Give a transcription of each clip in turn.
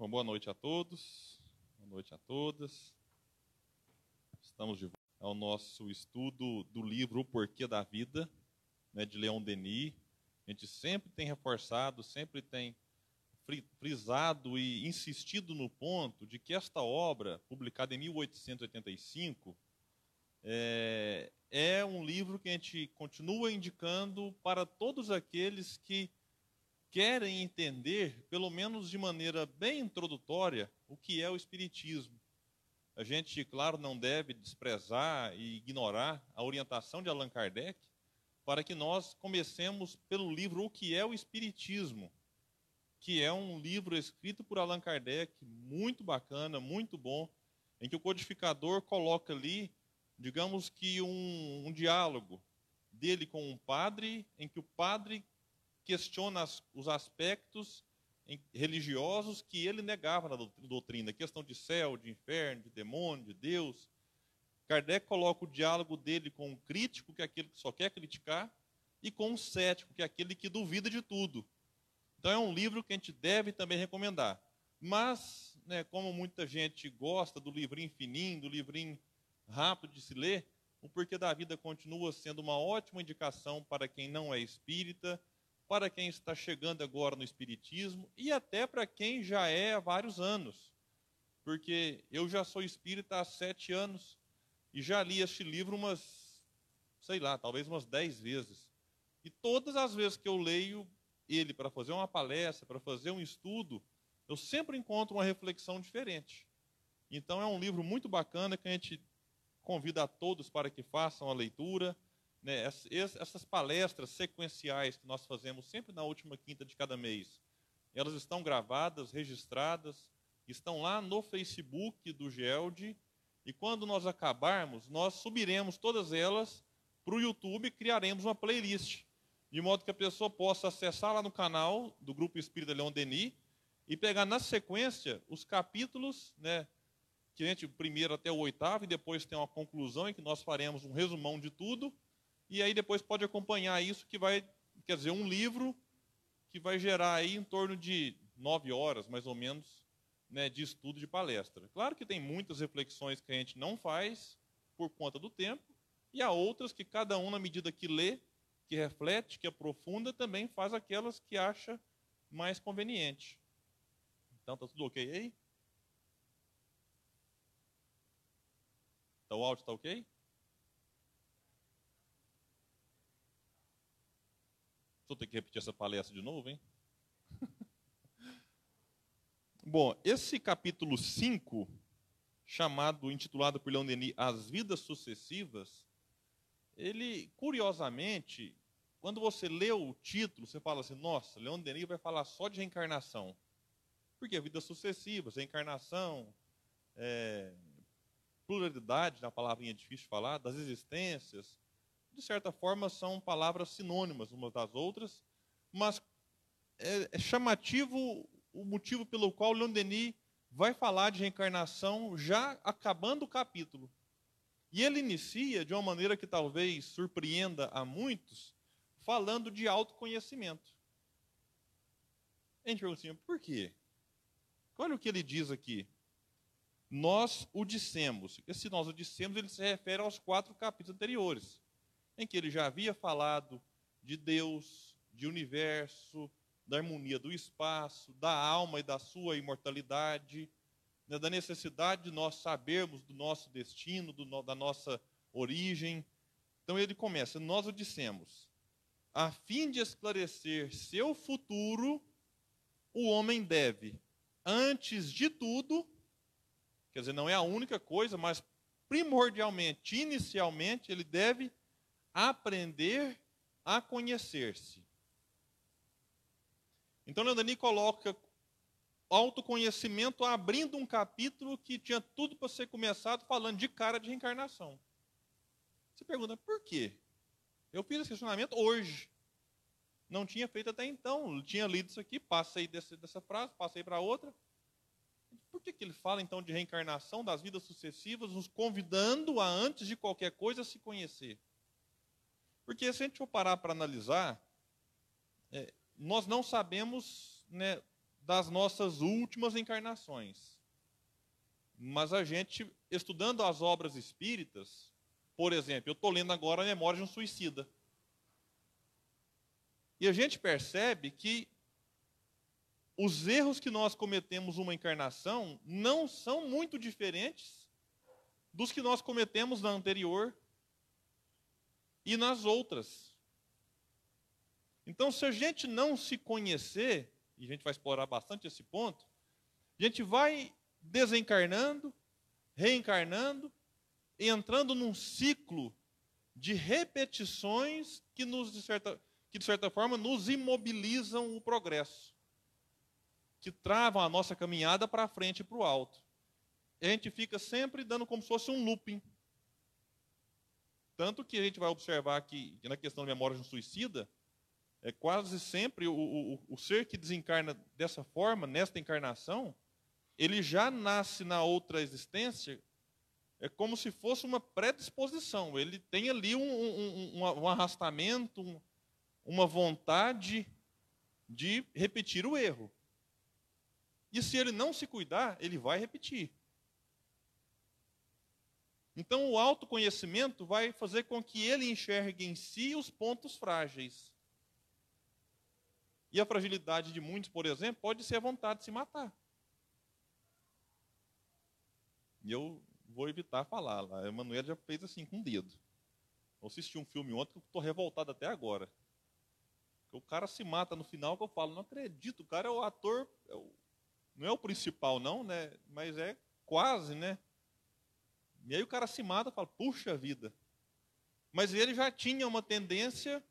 Bom, boa noite a todos, boa noite a todas. Estamos de volta ao nosso estudo do livro O Porquê da Vida, né, de Leon Denis. A gente sempre tem reforçado, sempre tem frisado e insistido no ponto de que esta obra, publicada em 1885, é, é um livro que a gente continua indicando para todos aqueles que querem entender, pelo menos de maneira bem introdutória, o que é o Espiritismo. A gente, claro, não deve desprezar e ignorar a orientação de Allan Kardec para que nós comecemos pelo livro O que é o Espiritismo, que é um livro escrito por Allan Kardec, muito bacana, muito bom, em que o codificador coloca ali, digamos que um, um diálogo dele com um padre, em que o padre questiona as, os aspectos religiosos que ele negava na doutrina, questão de céu, de inferno, de demônio, de Deus. Kardec coloca o diálogo dele com um crítico, que é aquele que só quer criticar, e com um cético, que é aquele que duvida de tudo. Então é um livro que a gente deve também recomendar. Mas, né, como muita gente gosta do livrinho fininho, do livrinho rápido de se ler, o Porquê da Vida continua sendo uma ótima indicação para quem não é espírita, para quem está chegando agora no Espiritismo e até para quem já é há vários anos. Porque eu já sou espírita há sete anos e já li este livro umas, sei lá, talvez umas dez vezes. E todas as vezes que eu leio ele para fazer uma palestra, para fazer um estudo, eu sempre encontro uma reflexão diferente. Então é um livro muito bacana que a gente convida a todos para que façam a leitura né, essas palestras sequenciais que nós fazemos sempre na última quinta de cada mês, elas estão gravadas, registradas, estão lá no Facebook do GELD, e quando nós acabarmos, nós subiremos todas elas para o YouTube e criaremos uma playlist, de modo que a pessoa possa acessar lá no canal do Grupo Espírita Leão Denis e pegar na sequência os capítulos, né, que a gente, primeiro até o oitavo, e depois tem uma conclusão em que nós faremos um resumão de tudo, e aí depois pode acompanhar isso, que vai, quer dizer, um livro que vai gerar aí em torno de nove horas, mais ou menos, né, de estudo de palestra. Claro que tem muitas reflexões que a gente não faz por conta do tempo, e há outras que cada um, na medida que lê, que reflete, que aprofunda, também faz aquelas que acha mais conveniente. Então, está tudo ok aí? Então, o áudio está ok? Vou ter que repetir essa palestra de novo, hein? Bom, esse capítulo 5, chamado, intitulado por Leon Denis, As Vidas Sucessivas, ele, curiosamente, quando você lê o título, você fala assim, nossa, Leon Denis vai falar só de reencarnação. Porque vidas sucessivas, reencarnação, é, pluralidade, na palavrinha difícil de falar, das existências, de certa forma, são palavras sinônimas umas das outras, mas é, é chamativo o motivo pelo qual Leon Denis vai falar de reencarnação já acabando o capítulo. E ele inicia de uma maneira que talvez surpreenda a muitos, falando de autoconhecimento. A gente pergunta assim, por quê? Olha o que ele diz aqui. Nós o dissemos. Esse nós o dissemos, ele se refere aos quatro capítulos anteriores em que ele já havia falado de Deus, de universo, da harmonia do espaço, da alma e da sua imortalidade, né, da necessidade de nós sabermos do nosso destino, do, da nossa origem. Então ele começa: Nós o dissemos, a fim de esclarecer seu futuro, o homem deve, antes de tudo, quer dizer, não é a única coisa, mas primordialmente, inicialmente, ele deve aprender a conhecer-se. Então, Leandani coloca autoconhecimento abrindo um capítulo que tinha tudo para ser começado falando de cara de reencarnação. Você pergunta, por quê? Eu fiz esse questionamento hoje. Não tinha feito até então. tinha lido isso aqui, passei desse, dessa frase, passei para outra. Por que, que ele fala então de reencarnação das vidas sucessivas, nos convidando a, antes de qualquer coisa, se conhecer? Porque se a gente for parar para analisar, é, nós não sabemos né, das nossas últimas encarnações. Mas a gente, estudando as obras espíritas, por exemplo, eu estou lendo agora a Memória de um Suicida. E a gente percebe que os erros que nós cometemos uma encarnação não são muito diferentes dos que nós cometemos na anterior e nas outras. Então, se a gente não se conhecer, e a gente vai explorar bastante esse ponto, a gente vai desencarnando, reencarnando, entrando num ciclo de repetições que, nos, de certa, que, de certa forma, nos imobilizam o progresso, que travam a nossa caminhada para frente e para o alto. E a gente fica sempre dando como se fosse um looping. Tanto que a gente vai observar que, que na questão de memória de um suicida, é quase sempre o, o, o ser que desencarna dessa forma, nesta encarnação, ele já nasce na outra existência, é como se fosse uma predisposição. Ele tem ali um, um, um, um arrastamento, uma vontade de repetir o erro. E se ele não se cuidar, ele vai repetir. Então, o autoconhecimento vai fazer com que ele enxergue em si os pontos frágeis. E a fragilidade de muitos, por exemplo, pode ser a vontade de se matar. E eu vou evitar falar. A Emanuela já fez assim com o dedo. Eu assisti um filme ontem que eu estou revoltado até agora. O cara se mata no final que eu falo, não acredito, o cara é o ator, é não é o principal não, né? Mas é quase, né? E aí o cara se mata e fala, puxa vida. Mas ele já tinha uma tendência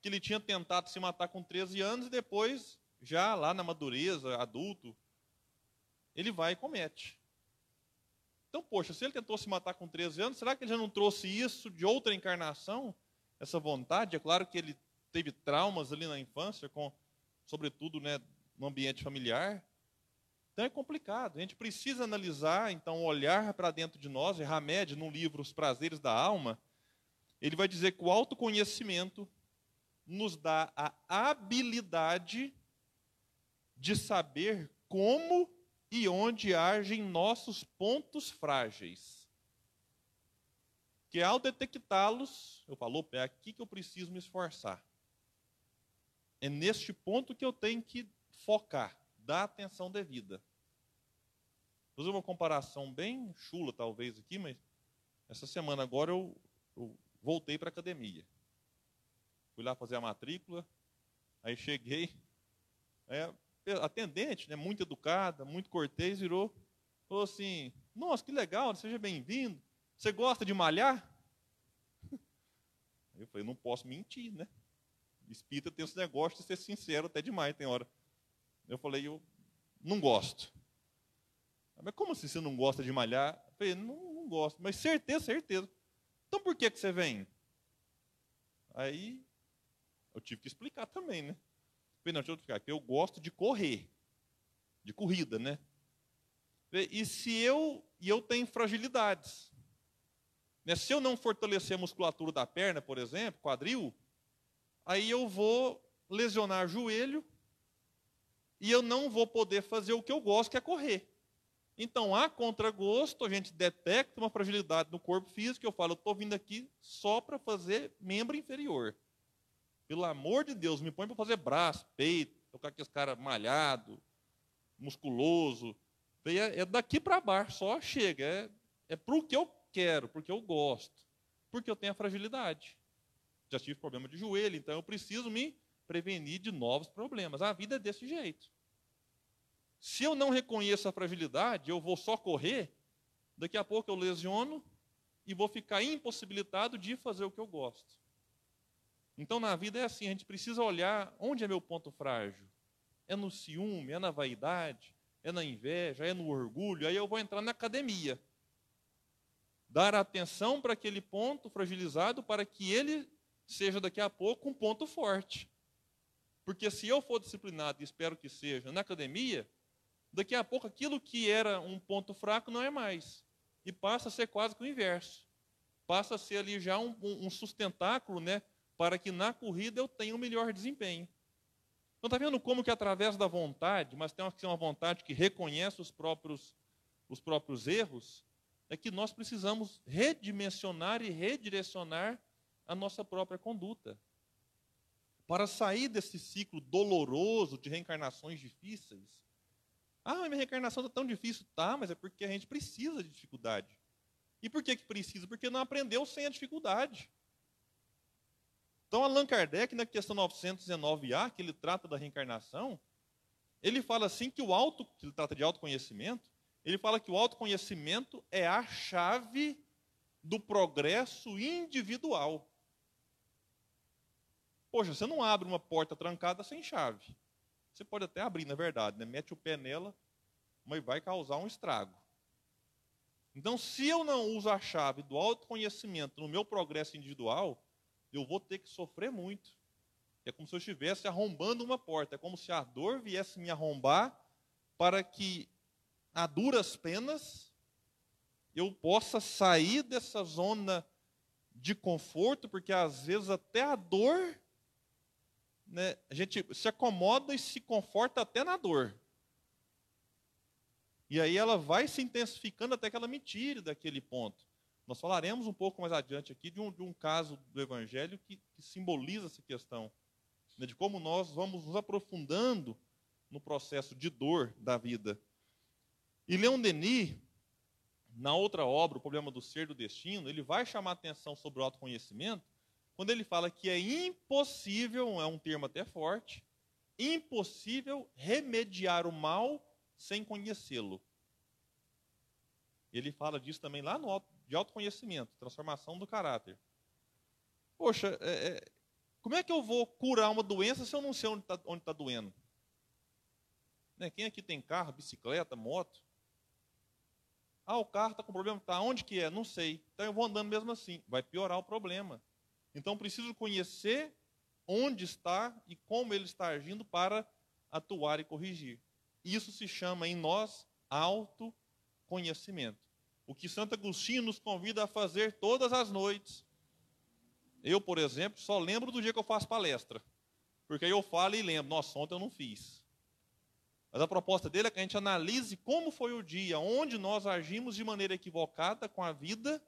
que ele tinha tentado se matar com 13 anos e depois, já lá na madureza, adulto, ele vai e comete. Então, poxa, se ele tentou se matar com 13 anos, será que ele já não trouxe isso de outra encarnação? Essa vontade? É claro que ele teve traumas ali na infância, com, sobretudo né, no ambiente familiar. Então é complicado. A gente precisa analisar, então, olhar para dentro de nós. E Hamed, no livro Os Prazeres da Alma, ele vai dizer que o autoconhecimento nos dá a habilidade de saber como e onde agem nossos pontos frágeis. Que ao detectá-los, eu falo, é aqui que eu preciso me esforçar. É neste ponto que eu tenho que focar, dar atenção devida. Vou fazer uma comparação bem chula, talvez, aqui, mas essa semana agora eu, eu voltei para a academia. Fui lá fazer a matrícula, aí cheguei, aí atendente, né, muito educada, muito cortês, virou, falou assim, nossa, que legal, seja bem-vindo. Você gosta de malhar? Eu falei, não posso mentir, né? Espírita tem esse negócio de ser sincero até demais, tem hora. Eu falei, eu não gosto. Mas como assim você não gosta de malhar? Eu falei, não, não gosto. Mas certeza, certeza. Então por que, que você vem? Aí eu tive que explicar também, né? falei, não, deixa eu explicar. Eu gosto de correr. De corrida, né? E se eu, e eu tenho fragilidades. Né? Se eu não fortalecer a musculatura da perna, por exemplo, quadril, aí eu vou lesionar joelho e eu não vou poder fazer o que eu gosto, que é correr. Então, a contragosto, a gente detecta uma fragilidade no corpo físico, eu falo, eu estou vindo aqui só para fazer membro inferior. Pelo amor de Deus, me põe para fazer braço, peito, tocar aqueles caras malhado, musculoso. É, é daqui para baixo, só chega. É, é para o que eu quero, porque eu gosto. Porque eu tenho a fragilidade. Já tive problema de joelho, então eu preciso me prevenir de novos problemas. A vida é desse jeito. Se eu não reconheço a fragilidade, eu vou só correr, daqui a pouco eu lesiono e vou ficar impossibilitado de fazer o que eu gosto. Então, na vida é assim: a gente precisa olhar onde é meu ponto frágil. É no ciúme, é na vaidade, é na inveja, é no orgulho. Aí eu vou entrar na academia. Dar atenção para aquele ponto fragilizado para que ele seja daqui a pouco um ponto forte. Porque se eu for disciplinado, e espero que seja, na academia, daqui a pouco aquilo que era um ponto fraco não é mais. E passa a ser quase que o inverso. Passa a ser ali já um, um sustentáculo né, para que na corrida eu tenha um melhor desempenho. Então está vendo como que através da vontade, mas tem que ser uma vontade que reconhece os próprios, os próprios erros, é que nós precisamos redimensionar e redirecionar a nossa própria conduta. Para sair desse ciclo doloroso de reencarnações difíceis. Ah, minha reencarnação está tão difícil. Tá, mas é porque a gente precisa de dificuldade. E por que, que precisa? Porque não aprendeu sem a dificuldade. Então, Allan Kardec, na questão 919A, que ele trata da reencarnação, ele fala assim que o auto, que ele trata de autoconhecimento, ele fala que o autoconhecimento é a chave do progresso individual. Poxa, você não abre uma porta trancada sem chave. Você pode até abrir, na verdade, né? mete o pé nela, mas vai causar um estrago. Então, se eu não uso a chave do autoconhecimento no meu progresso individual, eu vou ter que sofrer muito. É como se eu estivesse arrombando uma porta. É como se a dor viesse me arrombar para que, a duras penas, eu possa sair dessa zona de conforto, porque às vezes até a dor, né, a gente se acomoda e se conforta até na dor. E aí ela vai se intensificando até que ela me tire daquele ponto. Nós falaremos um pouco mais adiante aqui de um, de um caso do Evangelho que, que simboliza essa questão, né, de como nós vamos nos aprofundando no processo de dor da vida. E Leon Denis, na outra obra, O Problema do Ser e do Destino, ele vai chamar atenção sobre o autoconhecimento, quando ele fala que é impossível, é um termo até forte, impossível remediar o mal sem conhecê-lo. Ele fala disso também lá no de autoconhecimento, transformação do caráter. Poxa, é, é, como é que eu vou curar uma doença se eu não sei onde está tá doendo? Né? Quem aqui tem carro, bicicleta, moto? Ah, o carro está com problema. Tá, onde que é? Não sei. Então eu vou andando mesmo assim. Vai piorar o problema. Então preciso conhecer onde está e como ele está agindo para atuar e corrigir. Isso se chama em nós autoconhecimento. O que Santo Agostinho nos convida a fazer todas as noites. Eu, por exemplo, só lembro do dia que eu faço palestra. Porque aí eu falo e lembro, nossa, ontem eu não fiz. Mas a proposta dele é que a gente analise como foi o dia, onde nós agimos de maneira equivocada com a vida,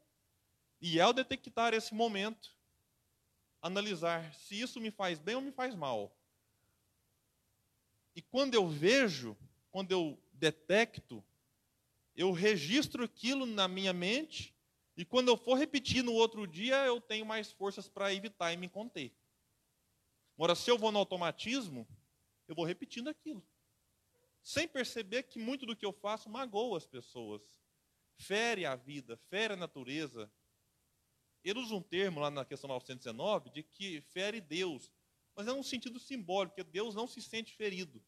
e ao detectar esse momento, analisar se isso me faz bem ou me faz mal. E quando eu vejo, quando eu detecto, eu registro aquilo na minha mente, e quando eu for repetir no outro dia, eu tenho mais forças para evitar e me conter. Agora, se eu vou no automatismo, eu vou repetindo aquilo. Sem perceber que muito do que eu faço magoa as pessoas. Fere a vida, fere a natureza. Ele usa um termo lá na questão 919 de que fere Deus. Mas é um sentido simbólico, porque Deus não se sente ferido.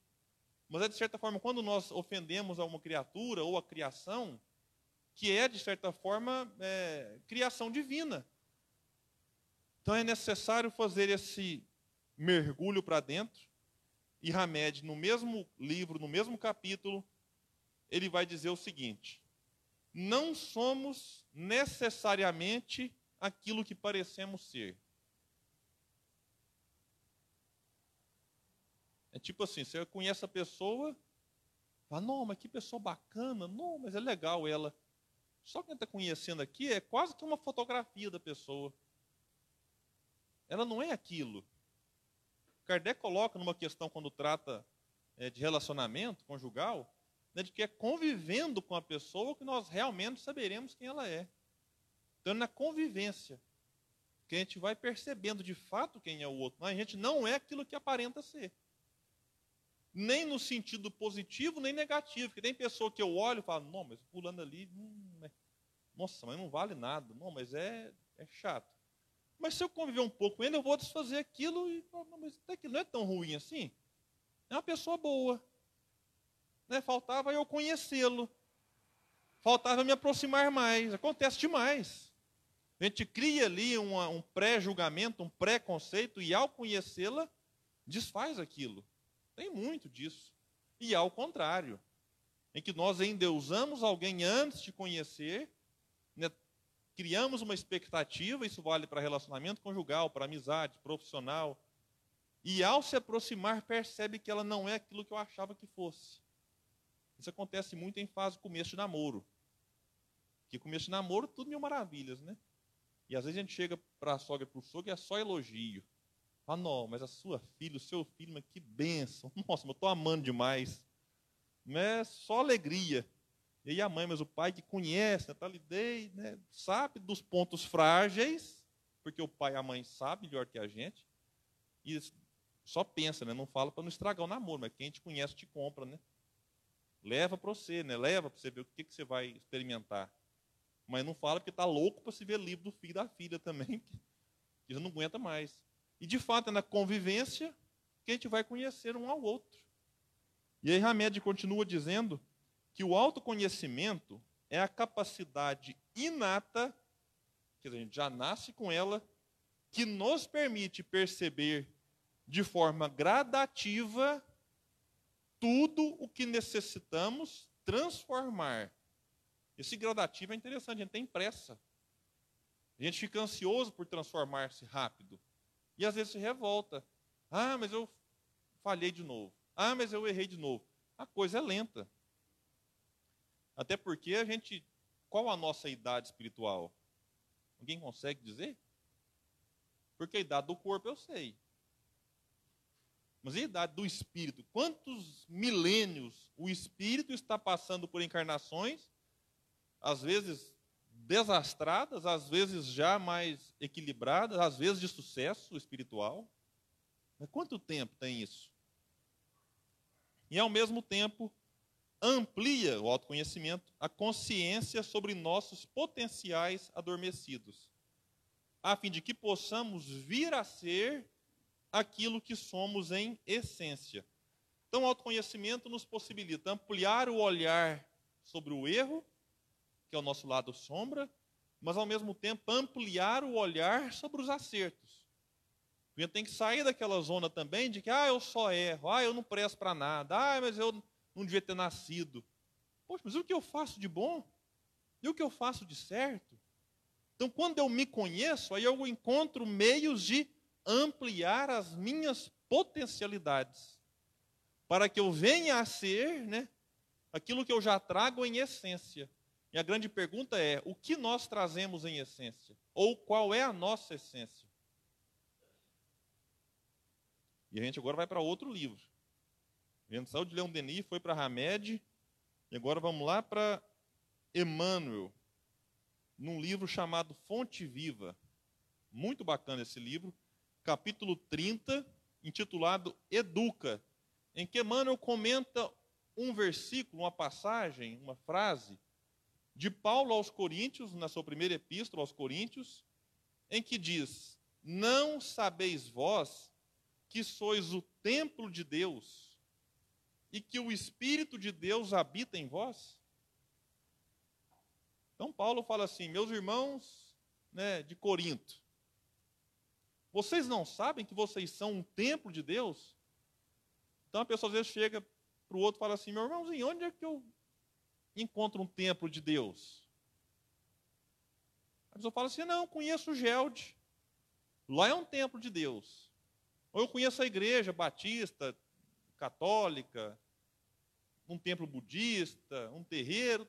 Mas é de certa forma, quando nós ofendemos a uma criatura ou a criação, que é, de certa forma, é, criação divina. Então é necessário fazer esse mergulho para dentro. E Hamed, no mesmo livro, no mesmo capítulo, ele vai dizer o seguinte: não somos necessariamente aquilo que parecemos ser. É tipo assim, você conhece a pessoa, fala, não, mas que pessoa bacana, não, mas é legal ela. Só quem está conhecendo aqui é quase que uma fotografia da pessoa. Ela não é aquilo. Kardec coloca numa questão quando trata é, de relacionamento conjugal, né, de que é convivendo com a pessoa que nós realmente saberemos quem ela é. Então, na convivência, que a gente vai percebendo de fato quem é o outro. Mas a gente não é aquilo que aparenta ser nem no sentido positivo, nem negativo. Porque tem pessoa que eu olho e falo, não, mas pulando ali, hum, é... nossa, mas não vale nada. Não, mas é, é chato. Mas se eu conviver um pouco com ele, eu vou desfazer aquilo e não, mas até que não é tão ruim assim. É uma pessoa boa. Né? Faltava eu conhecê-lo. Faltava me aproximar mais. Acontece demais. A gente cria ali uma, um pré-julgamento, um pré-conceito, e ao conhecê-la, desfaz aquilo. Tem muito disso. E ao contrário, em que nós endeusamos alguém antes de conhecer, né, criamos uma expectativa, isso vale para relacionamento conjugal, para amizade, profissional. e ao se aproximar percebe que ela não é aquilo que eu achava que fosse. Isso acontece muito em fase começo de namoro. Que começo de namoro, tudo mil maravilhas, né? E às vezes a gente chega para a sogra para o sogro e é só elogio. Ah, não, mas a sua filha, o seu filho, mas que bênção. Nossa, eu estou amando demais. Não é só alegria. E aí a mãe, mas o pai que conhece, né, lidei, né, sabe dos pontos frágeis, porque o pai e a mãe sabem melhor que a gente, e só pensa, né, não fala para não estragar o namoro, mas quem te conhece te compra, né? Leva para você, né? Leva para você ver o que, que você vai experimentar. Mas não fala porque está louco para se ver livre do filho e da filha também, que já não aguenta mais. E de fato é na convivência que a gente vai conhecer um ao outro. E aí Hamed continua dizendo que o autoconhecimento é a capacidade inata, que a gente já nasce com ela, que nos permite perceber de forma gradativa tudo o que necessitamos transformar. Esse gradativo é interessante, a gente tem pressa. A gente fica ansioso por transformar-se rápido. E às vezes se revolta. Ah, mas eu falhei de novo. Ah, mas eu errei de novo. A coisa é lenta. Até porque a gente. Qual a nossa idade espiritual? Alguém consegue dizer? Porque a idade do corpo eu sei. Mas a idade do espírito? Quantos milênios o espírito está passando por encarnações, às vezes desastradas, às vezes já mais equilibradas, às vezes de sucesso espiritual. Mas quanto tempo tem isso? E ao mesmo tempo amplia o autoconhecimento, a consciência sobre nossos potenciais adormecidos, a fim de que possamos vir a ser aquilo que somos em essência. Então, o autoconhecimento nos possibilita ampliar o olhar sobre o erro que é o nosso lado sombra, mas ao mesmo tempo ampliar o olhar sobre os acertos. A gente tem que sair daquela zona também de que, ah, eu só erro, ah, eu não presto para nada, ah, mas eu não devia ter nascido. Poxa, mas o que eu faço de bom? E o que eu faço de certo? Então, quando eu me conheço, aí eu encontro meios de ampliar as minhas potencialidades, para que eu venha a ser né, aquilo que eu já trago em essência. E a grande pergunta é: o que nós trazemos em essência? Ou qual é a nossa essência? E a gente agora vai para outro livro. A gente saiu de Leão Denis, foi para Hamed, e agora vamos lá para Emmanuel, num livro chamado Fonte Viva. Muito bacana esse livro, capítulo 30, intitulado Educa, em que Emmanuel comenta um versículo, uma passagem, uma frase de Paulo aos Coríntios, na sua primeira epístola aos Coríntios, em que diz: Não sabeis vós que sois o templo de Deus e que o Espírito de Deus habita em vós? Então, Paulo fala assim: Meus irmãos né, de Corinto, vocês não sabem que vocês são um templo de Deus? Então, a pessoa às vezes chega para o outro e fala assim: Meu irmãozinho, onde é que eu encontra um templo de Deus? A pessoa fala assim: não, conheço o Gelde. Lá é um templo de Deus. Ou eu conheço a igreja batista, católica, um templo budista, um terreiro.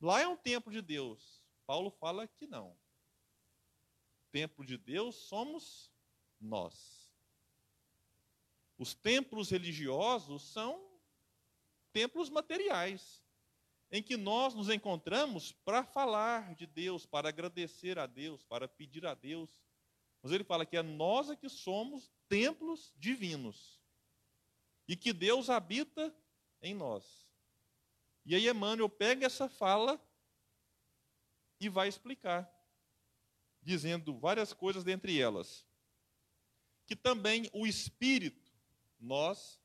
Lá é um templo de Deus. Paulo fala que não. O templo de Deus somos nós. Os templos religiosos são templos materiais em que nós nos encontramos para falar de Deus, para agradecer a Deus, para pedir a Deus. Mas ele fala que é nós é que somos templos divinos e que Deus habita em nós. E aí Emmanuel pega essa fala e vai explicar, dizendo várias coisas dentre elas. Que também o Espírito, nós,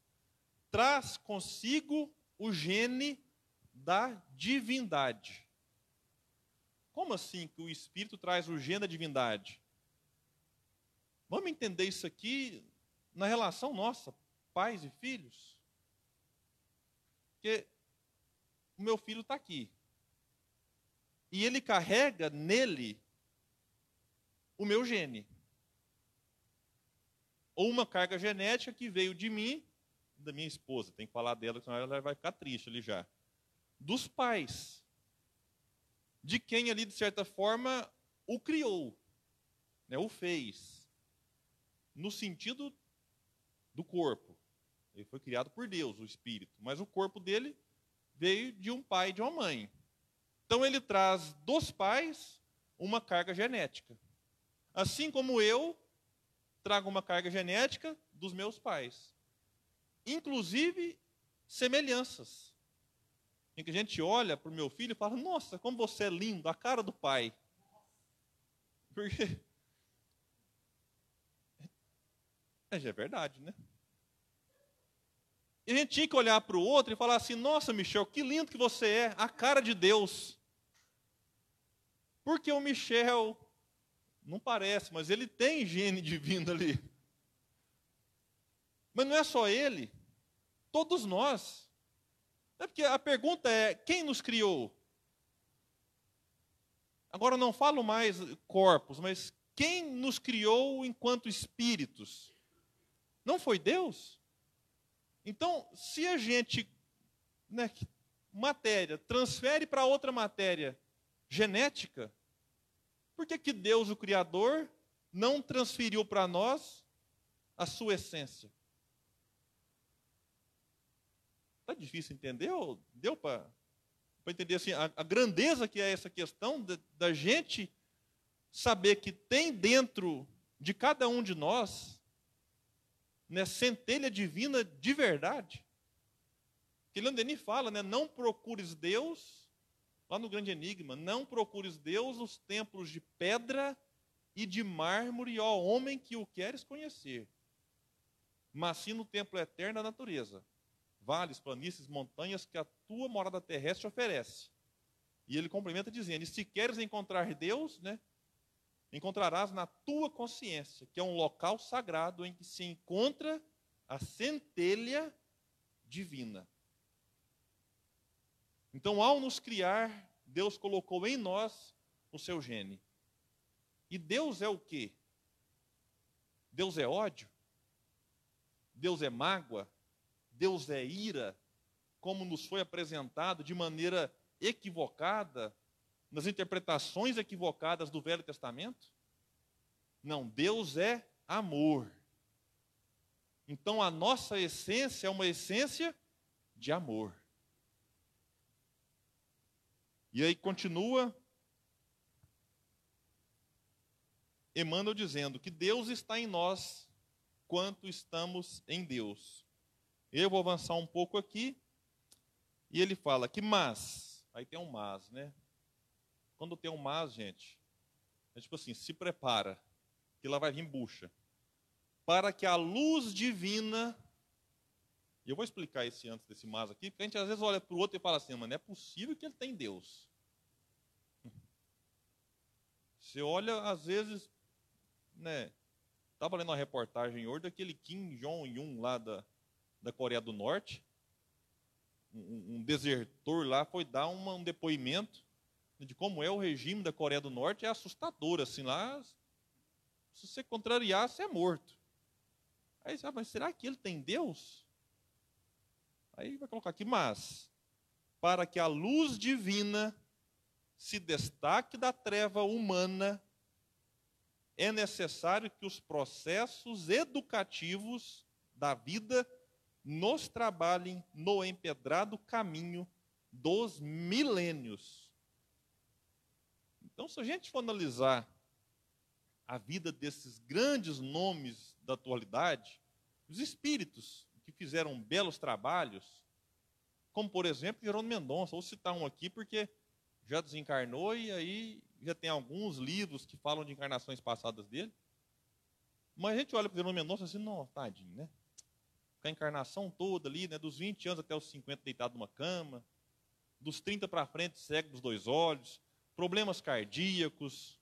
traz consigo o gene da divindade. Como assim que o Espírito traz o gênero da divindade? Vamos entender isso aqui na relação nossa, pais e filhos? Porque o meu filho está aqui. E ele carrega nele o meu gene. ou uma carga genética que veio de mim, da minha esposa. Tem que falar dela, senão ela vai ficar triste ali já. Dos pais. De quem ali, de certa forma, o criou, né, o fez. No sentido do corpo. Ele foi criado por Deus, o espírito. Mas o corpo dele veio de um pai e de uma mãe. Então ele traz dos pais uma carga genética. Assim como eu trago uma carga genética dos meus pais. Inclusive semelhanças. Em que a gente olha para o meu filho e fala: Nossa, como você é lindo, a cara do pai. Porque. É, é verdade, né? E a gente tinha que olhar para o outro e falar assim: Nossa, Michel, que lindo que você é, a cara de Deus. Porque o Michel, não parece, mas ele tem gene divino ali. Mas não é só ele, todos nós. É porque a pergunta é: quem nos criou? Agora não falo mais corpos, mas quem nos criou enquanto espíritos? Não foi Deus? Então, se a gente, né, matéria, transfere para outra matéria genética, por que, que Deus, o Criador, não transferiu para nós a sua essência? Está difícil entender? Deu para entender assim, a, a, grandeza que é essa questão da, da gente saber que tem dentro de cada um de nós né, centelha divina de verdade. Que Leon Denis fala, né, não procures Deus, lá no grande enigma, não procures Deus nos templos de pedra e de mármore, ó homem que o queres conhecer, mas sim no templo eterno da natureza, vales, planícies, montanhas que a tua morada terrestre oferece. E ele complementa dizendo: e se queres encontrar Deus, né, encontrarás na tua consciência, que é um local sagrado em que se encontra a centelha divina. Então, ao nos criar, Deus colocou em nós o seu gene. E Deus é o quê? Deus é ódio? Deus é mágoa? Deus é ira? Como nos foi apresentado de maneira equivocada nas interpretações equivocadas do Velho Testamento? Não, Deus é amor. Então a nossa essência é uma essência de amor. E aí continua Emmanuel dizendo que Deus está em nós quanto estamos em Deus. Eu vou avançar um pouco aqui. E ele fala que mas, aí tem um mas, né? Quando tem um mas, gente, é tipo assim, se prepara, que lá vai vir bucha. Para que a luz divina, e eu vou explicar esse antes desse mas aqui, porque a gente às vezes olha para o outro e fala assim, mas não é possível que ele tem Deus. Você olha, às vezes, né, estava lendo uma reportagem hoje daquele Kim Jong-un lá da, da Coreia do Norte, um, um desertor lá foi dar uma, um depoimento de como é o regime da Coreia do Norte é assustador. Assim, lá, se você contrariar, você é morto. Aí você mas será que ele tem Deus? Aí vai colocar aqui, mas, para que a luz divina se destaque da treva humana, é necessário que os processos educativos da vida nos trabalhem no empedrado caminho dos milênios então, se a gente for analisar a vida desses grandes nomes da atualidade, os espíritos que fizeram belos trabalhos, como por exemplo Jerônimo Mendonça, vou citar um aqui porque já desencarnou e aí já tem alguns livros que falam de encarnações passadas dele. Mas a gente olha para Jerônimo Mendonça assim, não, tadinho, né? Com a encarnação toda ali, né, dos 20 anos até os 50 deitado numa cama, dos 30 para frente cego dos dois olhos, problemas cardíacos.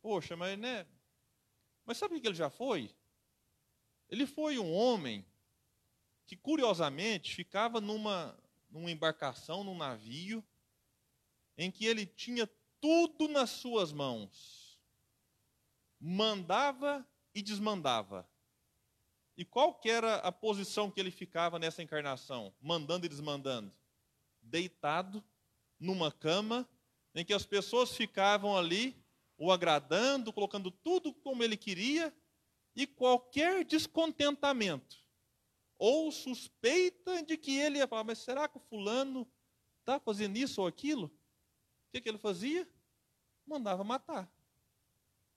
Poxa, mas né? Mas sabe o que ele já foi? Ele foi um homem que curiosamente ficava numa, numa embarcação, num navio, em que ele tinha tudo nas suas mãos. Mandava e desmandava. E qual que era a posição que ele ficava nessa encarnação, mandando e desmandando? Deitado numa cama em que as pessoas ficavam ali o agradando, colocando tudo como ele queria, e qualquer descontentamento ou suspeita de que ele ia falar, mas será que o fulano está fazendo isso ou aquilo? O que, que ele fazia? Mandava matar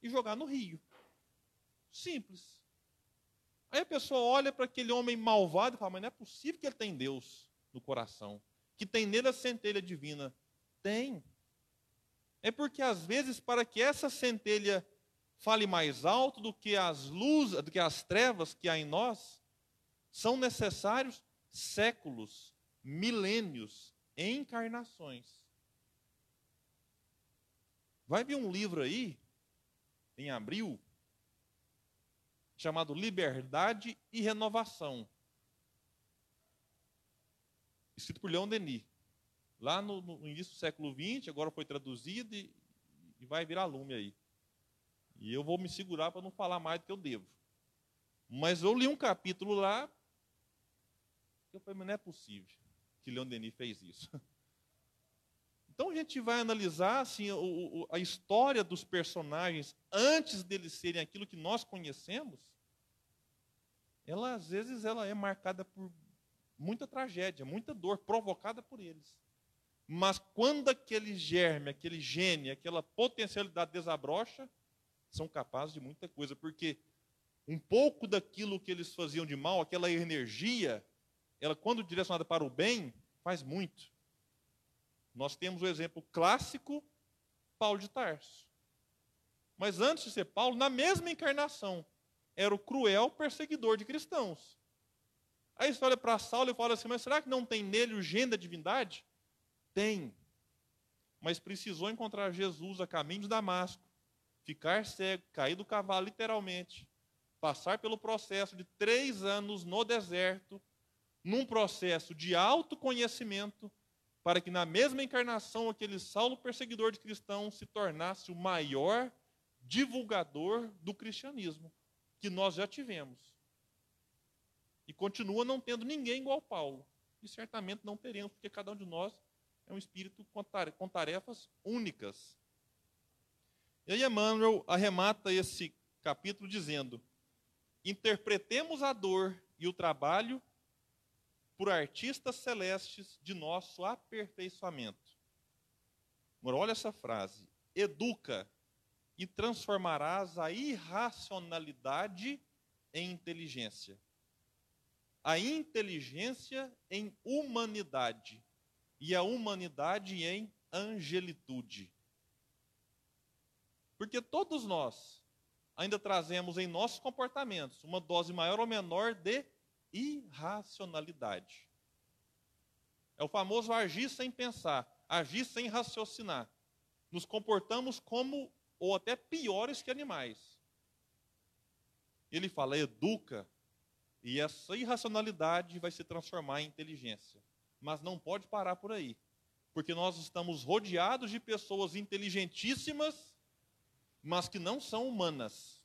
e jogar no rio. Simples. Aí a pessoa olha para aquele homem malvado e fala, mas não é possível que ele tem Deus no coração, que tem nele a centelha divina. Tem. É porque às vezes para que essa centelha fale mais alto do que as luzes, do que as trevas que há em nós, são necessários séculos, milênios, encarnações. Vai vir um livro aí, em abril, chamado Liberdade e Renovação. Escrito por Leon Denis. Lá no, no início do século XX, agora foi traduzido e, e vai virar lume aí. E eu vou me segurar para não falar mais do que eu devo. Mas eu li um capítulo lá, eu falei, mas não é possível que Leon Denis fez isso. Então a gente vai analisar assim, o, a história dos personagens antes deles serem aquilo que nós conhecemos. Ela às vezes ela é marcada por muita tragédia, muita dor provocada por eles. Mas quando aquele germe, aquele gene, aquela potencialidade desabrocha, são capazes de muita coisa, porque um pouco daquilo que eles faziam de mal, aquela energia, ela quando direcionada para o bem, faz muito. Nós temos o exemplo clássico, Paulo de Tarso. Mas antes de ser Paulo, na mesma encarnação, era o cruel perseguidor de cristãos. Aí você olha para Saulo e fala assim: mas será que não tem nele o gênero da divindade? Tem. Mas precisou encontrar Jesus a caminho de Damasco, ficar cego, cair do cavalo literalmente, passar pelo processo de três anos no deserto, num processo de autoconhecimento, para que na mesma encarnação aquele Saulo perseguidor de cristãos se tornasse o maior divulgador do cristianismo que nós já tivemos. E continua não tendo ninguém igual Paulo. E certamente não teremos, porque cada um de nós é um espírito com tarefas únicas. E aí Emmanuel arremata esse capítulo dizendo: interpretemos a dor e o trabalho por artistas celestes de nosso aperfeiçoamento. Agora, olha essa frase: educa e transformarás a irracionalidade em inteligência, a inteligência em humanidade e a humanidade em angelitude. Porque todos nós ainda trazemos em nossos comportamentos uma dose maior ou menor de irracionalidade. É o famoso agir sem pensar, agir sem raciocinar. Nos comportamos como, ou até piores que animais. Ele fala, educa, e essa irracionalidade vai se transformar em inteligência. Mas não pode parar por aí. Porque nós estamos rodeados de pessoas inteligentíssimas, mas que não são humanas.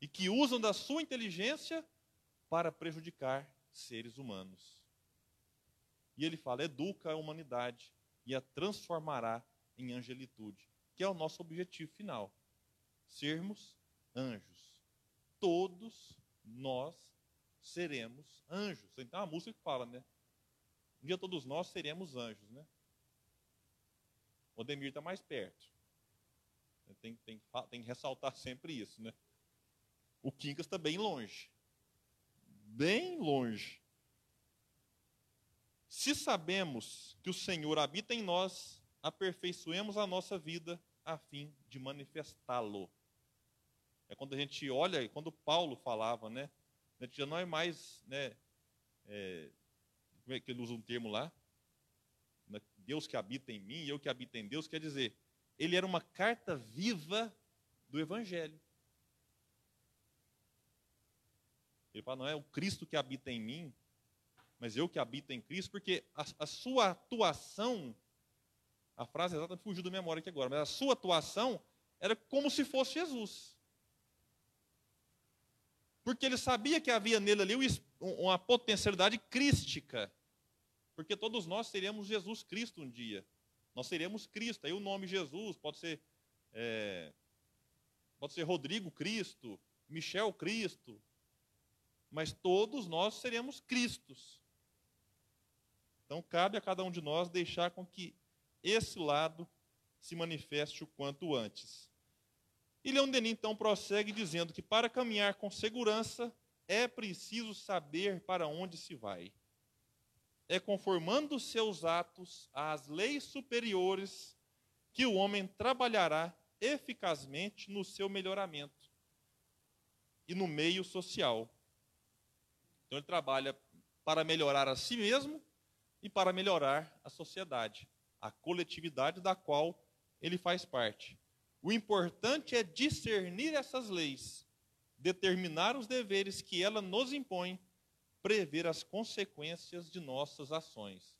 E que usam da sua inteligência para prejudicar seres humanos. E ele fala: educa a humanidade e a transformará em angelitude, que é o nosso objetivo final. Sermos anjos. Todos nós seremos anjos. Então a música que fala, né? Um dia todos nós seremos anjos, né? O Demir está mais perto. Tem, tem, tem que ressaltar sempre isso, né? O Quincas está bem longe bem longe. Se sabemos que o Senhor habita em nós, aperfeiçoemos a nossa vida a fim de manifestá-lo. É quando a gente olha, quando Paulo falava, né? A gente já não é mais, né? É, como é que ele usa um termo lá? Deus que habita em mim, eu que habito em Deus, quer dizer, ele era uma carta viva do Evangelho. Ele fala, não é o Cristo que habita em mim, mas eu que habito em Cristo, porque a, a sua atuação, a frase exata fugiu da memória aqui agora, mas a sua atuação era como se fosse Jesus. Porque ele sabia que havia nele ali uma potencialidade crística. Porque todos nós seremos Jesus Cristo um dia. Nós seremos Cristo. Aí o nome Jesus pode ser, é, pode ser Rodrigo Cristo, Michel Cristo. Mas todos nós seremos Cristos. Então cabe a cada um de nós deixar com que esse lado se manifeste o quanto antes. E Leon Denis então prossegue dizendo que para caminhar com segurança é preciso saber para onde se vai. É conformando seus atos às leis superiores que o homem trabalhará eficazmente no seu melhoramento e no meio social. Então ele trabalha para melhorar a si mesmo e para melhorar a sociedade, a coletividade da qual ele faz parte. O importante é discernir essas leis, determinar os deveres que ela nos impõe, prever as consequências de nossas ações.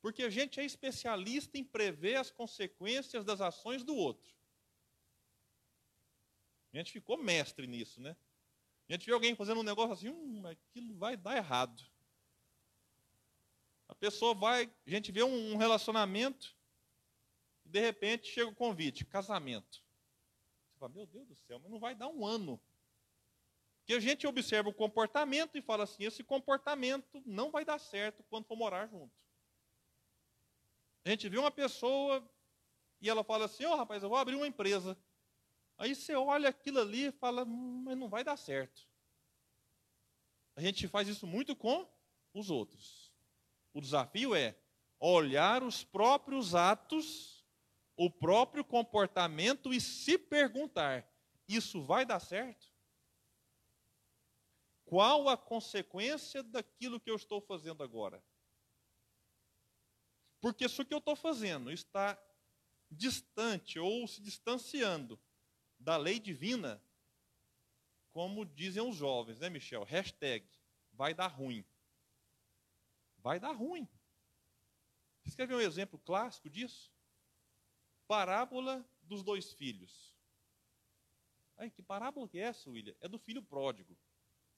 Porque a gente é especialista em prever as consequências das ações do outro. A gente ficou mestre nisso, né? A gente vê alguém fazendo um negócio assim, hum, aquilo vai dar errado. A pessoa vai, a gente vê um relacionamento, e de repente chega o convite, casamento. Você fala, meu Deus do céu, mas não vai dar um ano. Que a gente observa o comportamento e fala assim, esse comportamento não vai dar certo quando for morar junto. A gente vê uma pessoa e ela fala assim, ó oh, rapaz, eu vou abrir uma empresa. Aí você olha aquilo ali e fala, hum, mas não vai dar certo. A gente faz isso muito com os outros. O desafio é olhar os próprios atos, o próprio comportamento e se perguntar: isso vai dar certo? Qual a consequência daquilo que eu estou fazendo agora? Porque se o que eu estou fazendo está distante ou se distanciando da lei divina, como dizem os jovens, né, Michel? Hashtag, vai dar ruim. Vai dar ruim. Você quer ver um exemplo clássico disso? Parábola dos dois filhos. Ai, que parábola que é essa, William? É do filho pródigo.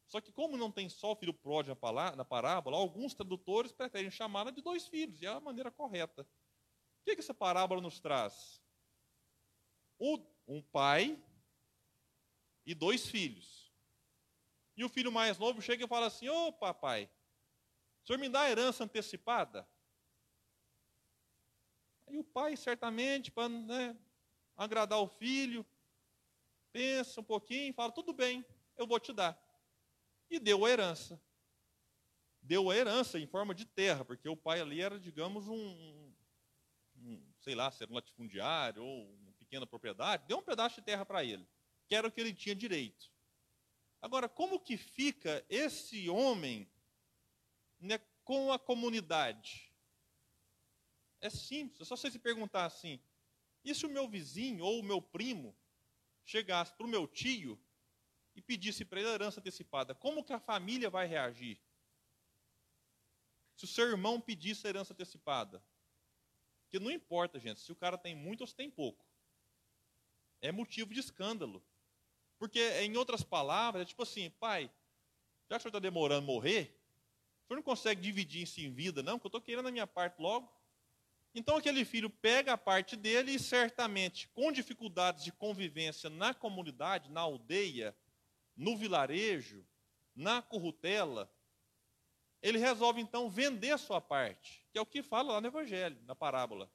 Só que como não tem só o filho pródigo na parábola, alguns tradutores preferem chamá-la de dois filhos, e é a maneira correta. O que, que essa parábola nos traz? Um pai e dois filhos. E o filho mais novo chega e fala assim: Ô oh, papai, o senhor me dá herança antecipada? Aí o pai, certamente, para né, agradar o filho, pensa um pouquinho e fala: tudo bem, eu vou te dar. E deu a herança. Deu a herança em forma de terra, porque o pai ali era, digamos, um, um sei lá, se era um latifundiário ou pequena propriedade, deu um pedaço de terra para ele, que era o que ele tinha direito. Agora, como que fica esse homem né, com a comunidade? É simples, é só você se perguntar assim: e se o meu vizinho ou o meu primo chegasse para o meu tio e pedisse para ele herança antecipada, como que a família vai reagir? Se o seu irmão pedisse a herança antecipada, porque não importa, gente, se o cara tem muito ou se tem pouco é motivo de escândalo. Porque, em outras palavras, é tipo assim, pai, já que o senhor está demorando a morrer, o senhor não consegue dividir isso em vida, não, porque eu estou querendo a minha parte logo. Então aquele filho pega a parte dele e certamente, com dificuldades de convivência na comunidade, na aldeia, no vilarejo, na currutela, ele resolve então vender a sua parte, que é o que fala lá no Evangelho, na parábola.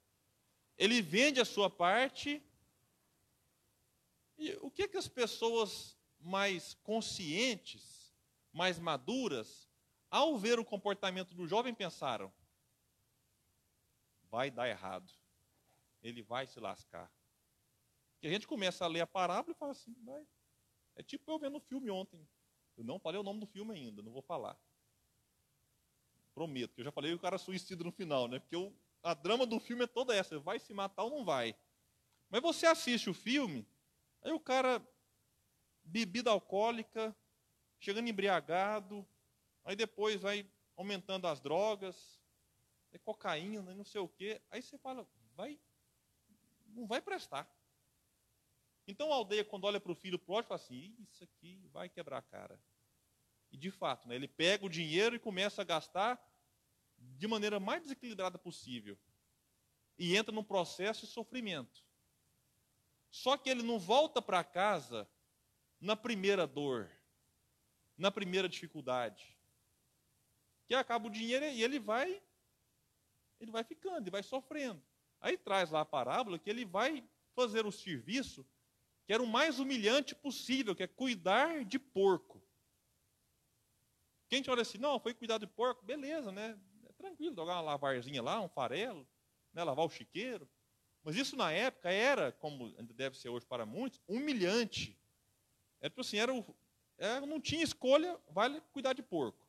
Ele vende a sua parte e o que, que as pessoas mais conscientes, mais maduras, ao ver o comportamento do jovem, pensaram? Vai dar errado. Ele vai se lascar. E a gente começa a ler a parábola e fala assim, vai. É tipo eu vendo o filme ontem. Eu não falei o nome do filme ainda, não vou falar. Prometo, que eu já falei o cara suicida no final, né? Porque o, a drama do filme é toda essa, vai se matar ou não vai. Mas você assiste o filme, Aí o cara, bebida alcoólica, chegando embriagado, aí depois vai aumentando as drogas, é cocaína, não sei o quê. Aí você fala, vai, não vai prestar. Então a aldeia, quando olha para o filho pródigo, fala assim: Isso aqui vai quebrar a cara. E de fato, né, ele pega o dinheiro e começa a gastar de maneira mais desequilibrada possível. E entra num processo de sofrimento. Só que ele não volta para casa na primeira dor, na primeira dificuldade. Que acaba o dinheiro e ele vai ele vai ficando, ele vai sofrendo. Aí traz lá a parábola que ele vai fazer o serviço que era o mais humilhante possível, que é cuidar de porco. Quem te olha assim, não, foi cuidar de porco, beleza, né? É tranquilo, jogar uma lavarzinha lá, um farelo, né? lavar o chiqueiro. Mas isso na época era, como ainda deve ser hoje para muitos, humilhante. Era tipo assim, era, o, era não tinha escolha, vale cuidar de porco.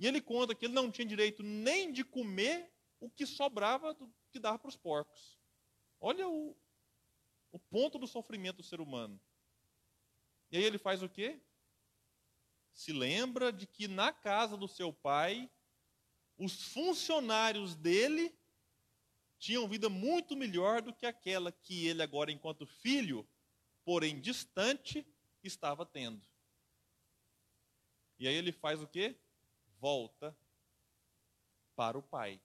E ele conta que ele não tinha direito nem de comer o que sobrava do que dava para os porcos. Olha o, o ponto do sofrimento do ser humano. E aí ele faz o quê? Se lembra de que na casa do seu pai, os funcionários dele tinham vida muito melhor do que aquela que ele, agora, enquanto filho, porém distante, estava tendo. E aí ele faz o quê? Volta para o pai.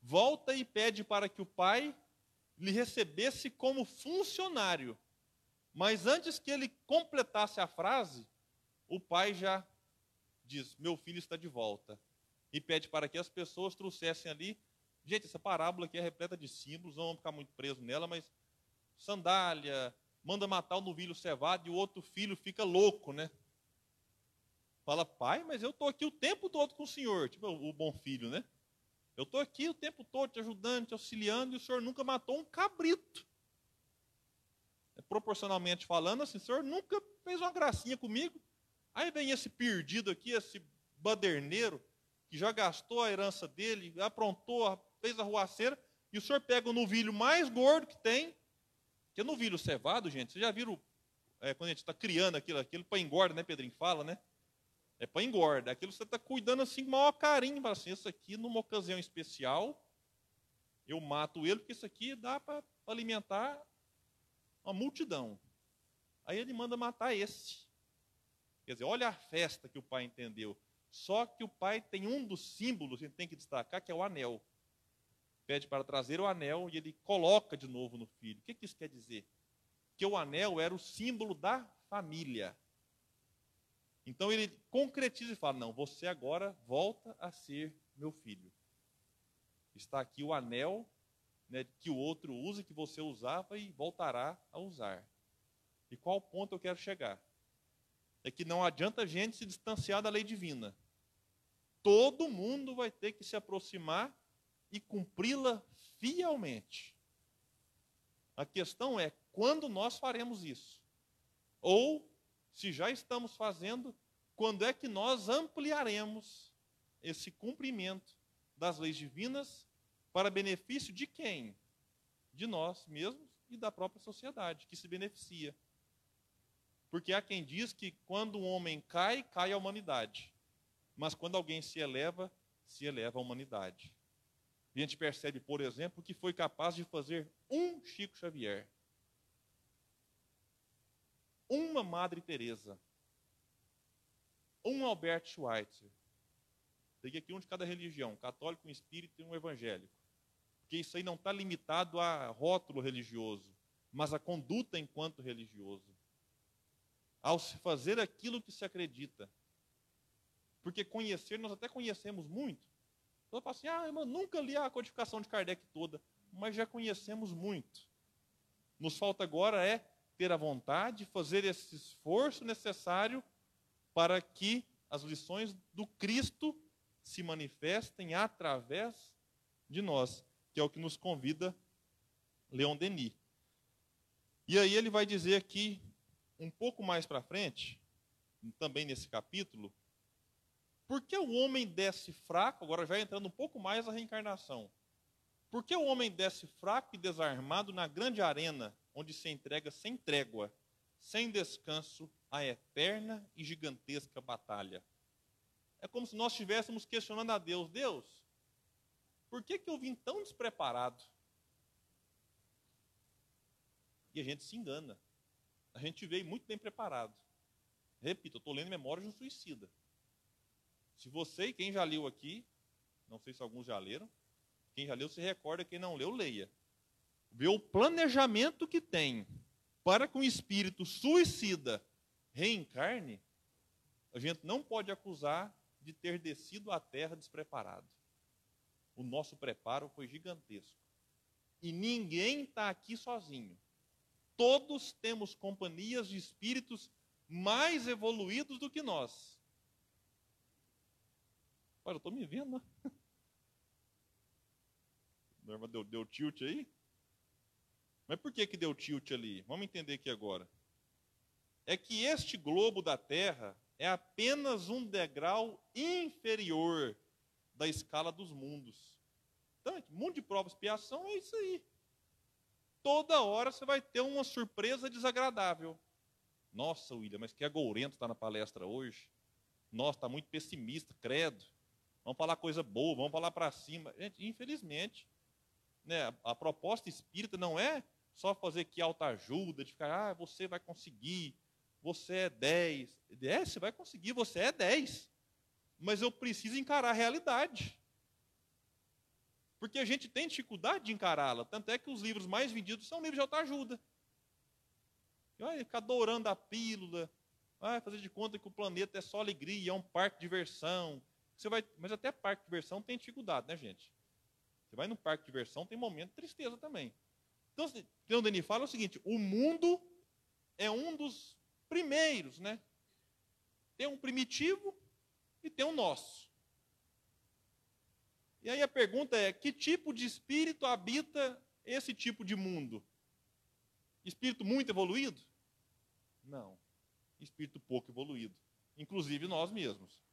Volta e pede para que o pai lhe recebesse como funcionário. Mas antes que ele completasse a frase, o pai já diz: Meu filho está de volta. E pede para que as pessoas trouxessem ali. Gente, essa parábola aqui é repleta de símbolos, não vamos ficar muito presos nela, mas sandália, manda matar o novilho cevado e o outro filho fica louco, né? Fala, pai, mas eu estou aqui o tempo todo com o senhor, tipo o bom filho, né? Eu estou aqui o tempo todo te ajudando, te auxiliando, e o senhor nunca matou um cabrito. É, proporcionalmente falando, assim, o senhor nunca fez uma gracinha comigo. Aí vem esse perdido aqui, esse baderneiro, que já gastou a herança dele, aprontou, fez a ruaceira, e o senhor pega o novilho mais gordo que tem, que é novilho cevado, gente. Vocês já viram é, quando a gente está criando aquilo, aquilo para engorda, né, Pedrinho? Fala, né? É para engorda. Aquilo você está cuidando assim com o maior carinho. Fala assim, isso aqui, numa ocasião especial, eu mato ele, porque isso aqui dá para alimentar uma multidão. Aí ele manda matar esse. Quer dizer, olha a festa que o pai entendeu. Só que o pai tem um dos símbolos que tem que destacar, que é o anel. Pede para trazer o anel e ele coloca de novo no filho. O que, que isso quer dizer? Que o anel era o símbolo da família. Então ele concretiza e fala: Não, você agora volta a ser meu filho. Está aqui o anel né, que o outro usa, que você usava e voltará a usar. E qual ponto eu quero chegar? É que não adianta a gente se distanciar da lei divina. Todo mundo vai ter que se aproximar e cumpri-la fielmente. A questão é quando nós faremos isso? Ou se já estamos fazendo, quando é que nós ampliaremos esse cumprimento das leis divinas para benefício de quem? De nós mesmos e da própria sociedade, que se beneficia. Porque há quem diz que quando um homem cai, cai a humanidade. Mas quando alguém se eleva, se eleva a humanidade. E a gente percebe, por exemplo, que foi capaz de fazer um Chico Xavier uma Madre Teresa, um Albert Schweitzer. Peguei aqui um de cada religião, católico, um espírito e um evangélico. Porque isso aí não está limitado a rótulo religioso, mas a conduta enquanto religioso. Ao se fazer aquilo que se acredita. Porque conhecer, nós até conhecemos muito. Então eu falo assim, ah, irmão, nunca li a codificação de Kardec toda, mas já conhecemos muito. Nos falta agora é ter a vontade, fazer esse esforço necessário para que as lições do Cristo se manifestem através de nós, que é o que nos convida Leon Denis. E aí ele vai dizer aqui, um pouco mais para frente, também nesse capítulo, por que o homem desce fraco, agora já entrando um pouco mais na reencarnação, por que o homem desce fraco e desarmado na grande arena onde se entrega sem trégua, sem descanso, à eterna e gigantesca batalha. É como se nós estivéssemos questionando a Deus: Deus, por que, que eu vim tão despreparado? E a gente se engana. A gente veio muito bem preparado. Repito, eu estou lendo Memórias de um Suicida. Se você e quem já leu aqui, não sei se alguns já leram, quem já leu se recorda, quem não leu, leia. Vê o planejamento que tem para que um espírito suicida reencarne, a gente não pode acusar de ter descido à terra despreparado. O nosso preparo foi gigantesco. E ninguém está aqui sozinho. Todos temos companhias de espíritos mais evoluídos do que nós. Olha, eu estou me vendo, né? Norma deu, deu tilt aí? Mas por que, que deu tilt ali? Vamos entender aqui agora. É que este globo da Terra é apenas um degrau inferior da escala dos mundos. Então, mundo de prova e expiação é isso aí. Toda hora você vai ter uma surpresa desagradável. Nossa, William, mas que agourento está na palestra hoje. Nossa, está muito pessimista, credo. Vamos falar coisa boa, vamos falar para cima. Gente, infelizmente, né, a, proposta espírita não é só fazer que alta ajuda, de ficar, ah, você vai conseguir, você é 10. É, você vai conseguir, você é 10. Mas eu preciso encarar a realidade. Porque a gente tem dificuldade de encará-la. Tanto é que os livros mais vendidos são livros de autoajuda. Vai ficar adorando a pílula, vai fazer de conta que o planeta é só alegria, é um parque de diversão, você vai, mas até parque de diversão tem dificuldade, né, gente? Você vai no parque de diversão, tem momento de tristeza também. Então, o que o Denis fala o seguinte: o mundo é um dos primeiros, né? Tem um primitivo e tem um nosso. E aí a pergunta é: que tipo de espírito habita esse tipo de mundo? Espírito muito evoluído? Não. Espírito pouco evoluído. Inclusive nós mesmos.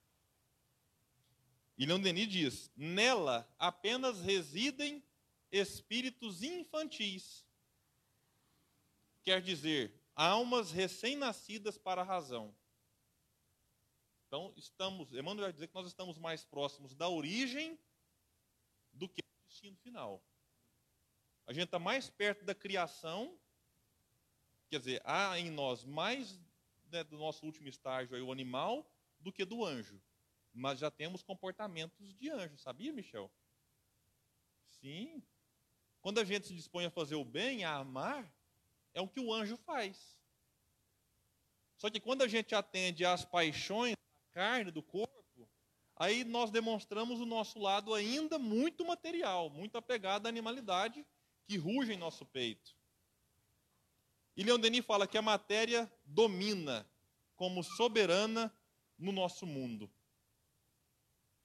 E Leon Denis diz: nela apenas residem espíritos infantis. Quer dizer, almas recém-nascidas para a razão. Então, estamos, Emmanuel vai dizer que nós estamos mais próximos da origem do que do destino final. A gente está mais perto da criação, quer dizer, há em nós mais né, do nosso último estágio, aí, o animal, do que do anjo mas já temos comportamentos de anjo, sabia, Michel? Sim. Quando a gente se dispõe a fazer o bem, a amar, é o que o anjo faz. Só que quando a gente atende às paixões da carne, do corpo, aí nós demonstramos o nosso lado ainda muito material, muito apegado à animalidade que ruge em nosso peito. E Leon Denis fala que a matéria domina como soberana no nosso mundo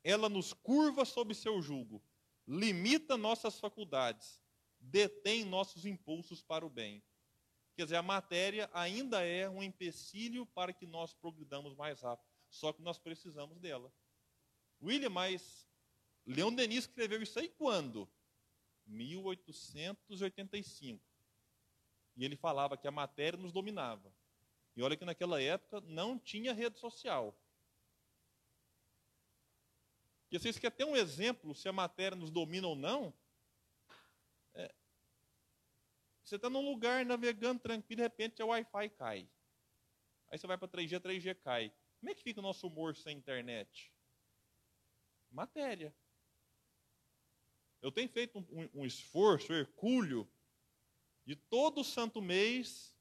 ela nos curva sob seu jugo, limita nossas faculdades, detém nossos impulsos para o bem. Quer dizer, a matéria ainda é um empecilho para que nós progridamos mais rápido, só que nós precisamos dela. William, mas Leon Denis escreveu isso aí quando? 1885. E ele falava que a matéria nos dominava. E olha que naquela época não tinha rede social. Porque vocês querem ter um exemplo se a matéria nos domina ou não? É, você está num lugar navegando tranquilo, de repente o Wi-Fi cai. Aí você vai para 3G, 3G cai. Como é que fica o nosso humor sem internet? Matéria. Eu tenho feito um, um, um esforço hercúleo de todo santo mês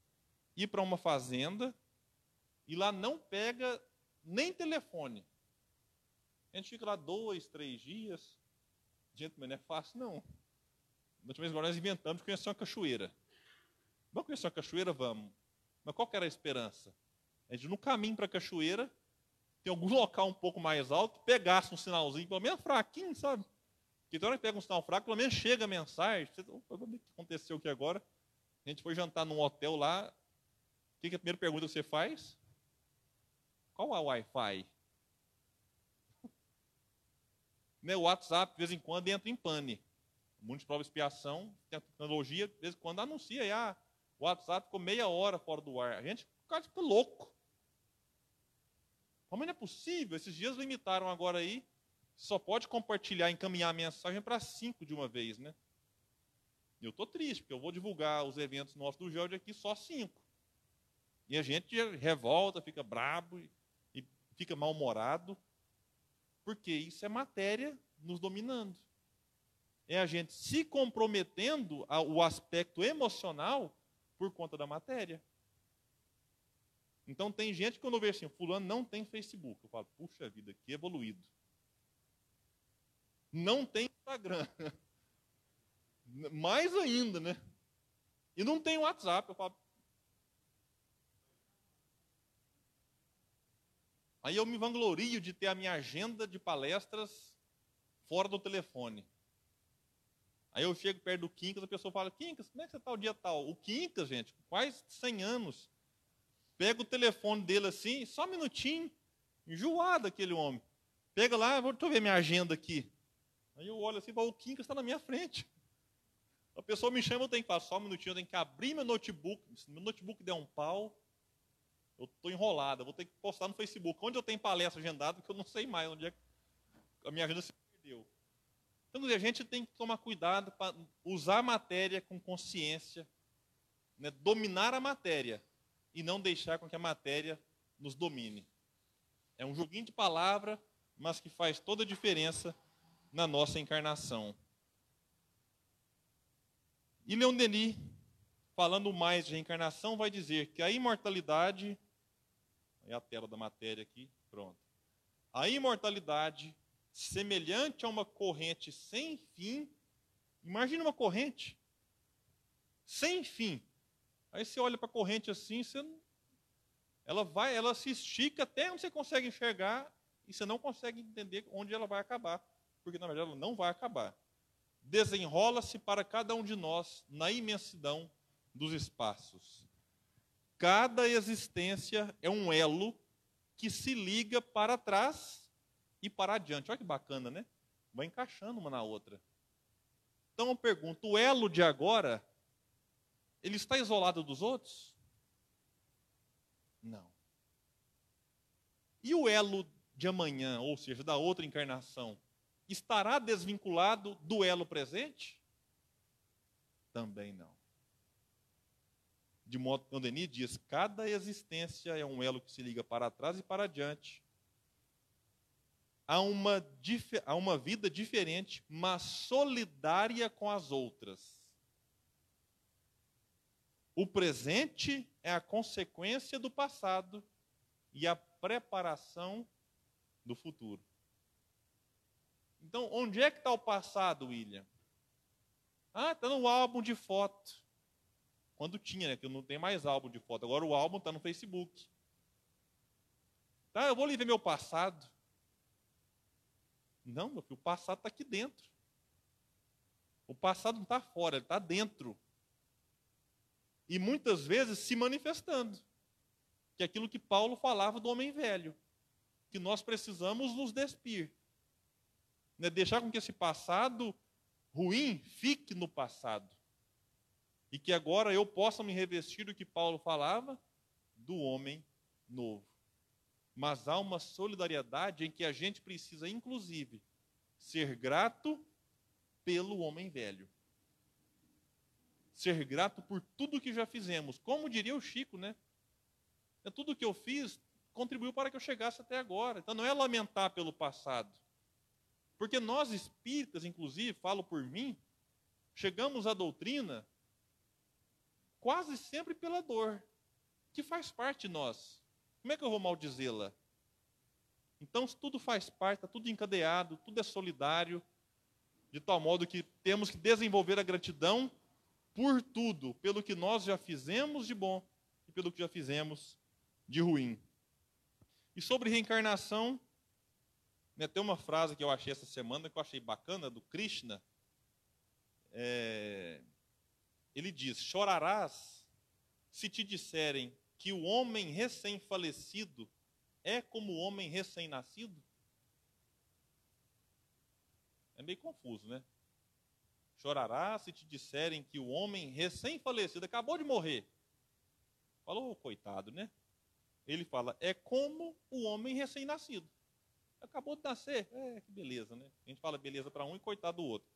ir para uma fazenda e lá não pega nem telefone. A gente fica lá dois, três dias. Gente, mas não é fácil, não. Na última vez nós inventamos de conhecer uma cachoeira. Vamos conhecer uma cachoeira? Vamos. Mas qual que era a esperança? A gente no caminho para a cachoeira, tem algum local um pouco mais alto, pegasse um sinalzinho, pelo menos fraquinho, sabe? Porque toda hora que pega um sinal fraco, pelo menos chega a mensagem. Você, o que aconteceu aqui agora? A gente foi jantar num hotel lá. O que, que é a primeira pergunta que você faz? Qual é o Wi-Fi? Meu WhatsApp, de vez em quando, entra em pane. De prova expiação, tecnologia, de vez em quando anuncia, e, ah, o WhatsApp ficou meia hora fora do ar. A gente quase fica louco. Como não é possível? Esses dias limitaram agora aí, só pode compartilhar, encaminhar a mensagem para cinco de uma vez, né? Eu estou triste, porque eu vou divulgar os eventos nossos do Jorge aqui só cinco. E a gente revolta, fica brabo e fica mal-humorado. Porque isso é matéria nos dominando. É a gente se comprometendo ao aspecto emocional por conta da matéria. Então tem gente que quando eu vejo assim, fulano não tem Facebook. Eu falo, puxa vida, que evoluído. Não tem Instagram. Mais ainda, né? E não tem WhatsApp. Eu falo. Aí eu me vanglorio de ter a minha agenda de palestras fora do telefone. Aí eu chego perto do Quincas, a pessoa fala, Quincas, como é que você está o dia tal? O Quincas, gente, quase 100 anos. Pega o telefone dele assim, só um minutinho, enjoado aquele homem. Pega lá, vou ver minha agenda aqui. Aí eu olho assim, o Quincas está na minha frente. A pessoa me chama, eu tenho que falar só um minutinho, eu tenho que abrir meu notebook. Se meu notebook der um pau, eu estou enrolado, eu vou ter que postar no Facebook. Onde eu tenho palestra agendada, porque eu não sei mais onde é que a minha agenda se perdeu. Então, a gente tem que tomar cuidado para usar a matéria com consciência, né, dominar a matéria e não deixar com que a matéria nos domine. É um joguinho de palavra, mas que faz toda a diferença na nossa encarnação. E Leon Denis, falando mais de reencarnação, vai dizer que a imortalidade, é a tela da matéria aqui, pronto. A imortalidade semelhante a uma corrente sem fim. Imagina uma corrente sem fim. Aí você olha para a corrente assim, você ela vai, ela se estica até onde você consegue enxergar e você não consegue entender onde ela vai acabar, porque na verdade ela não vai acabar. Desenrola-se para cada um de nós na imensidão dos espaços. Cada existência é um elo que se liga para trás e para adiante. Olha que bacana, né? Vai encaixando uma na outra. Então eu pergunto: o elo de agora, ele está isolado dos outros? Não. E o elo de amanhã, ou seja, da outra encarnação, estará desvinculado do elo presente? Também não. De modo que Denis diz: cada existência é um elo que se liga para trás e para adiante a uma, a uma vida diferente, mas solidária com as outras. O presente é a consequência do passado e a preparação do futuro. Então, onde é que está o passado, William? Ah, está no álbum de foto. Quando tinha, né? Que não tem mais álbum de foto. Agora o álbum está no Facebook. Tá, eu vou ali ver meu passado. Não, meu filho, o passado está aqui dentro. O passado não está fora, ele está dentro. E muitas vezes se manifestando. Que é aquilo que Paulo falava do homem velho. Que nós precisamos nos despir. Né? Deixar com que esse passado ruim fique no passado. E que agora eu possa me revestir do que Paulo falava do homem novo mas há uma solidariedade em que a gente precisa, inclusive, ser grato pelo homem velho. Ser grato por tudo que já fizemos. Como diria o Chico, né? É tudo que eu fiz contribuiu para que eu chegasse até agora. Então não é lamentar pelo passado. Porque nós espíritas, inclusive, falo por mim, chegamos à doutrina quase sempre pela dor, que faz parte de nós. Como é que eu vou maldizê-la? Então, tudo faz parte, está tudo encadeado, tudo é solidário, de tal modo que temos que desenvolver a gratidão por tudo, pelo que nós já fizemos de bom e pelo que já fizemos de ruim. E sobre reencarnação, né, tem uma frase que eu achei essa semana, que eu achei bacana, do Krishna. É, ele diz: Chorarás se te disserem que o homem recém-falecido é como o homem recém-nascido? É meio confuso, né? Chorará se te disserem que o homem recém-falecido acabou de morrer. Falou, coitado, né? Ele fala, é como o homem recém-nascido. Acabou de nascer. É, que beleza, né? A gente fala beleza para um e coitado do outro.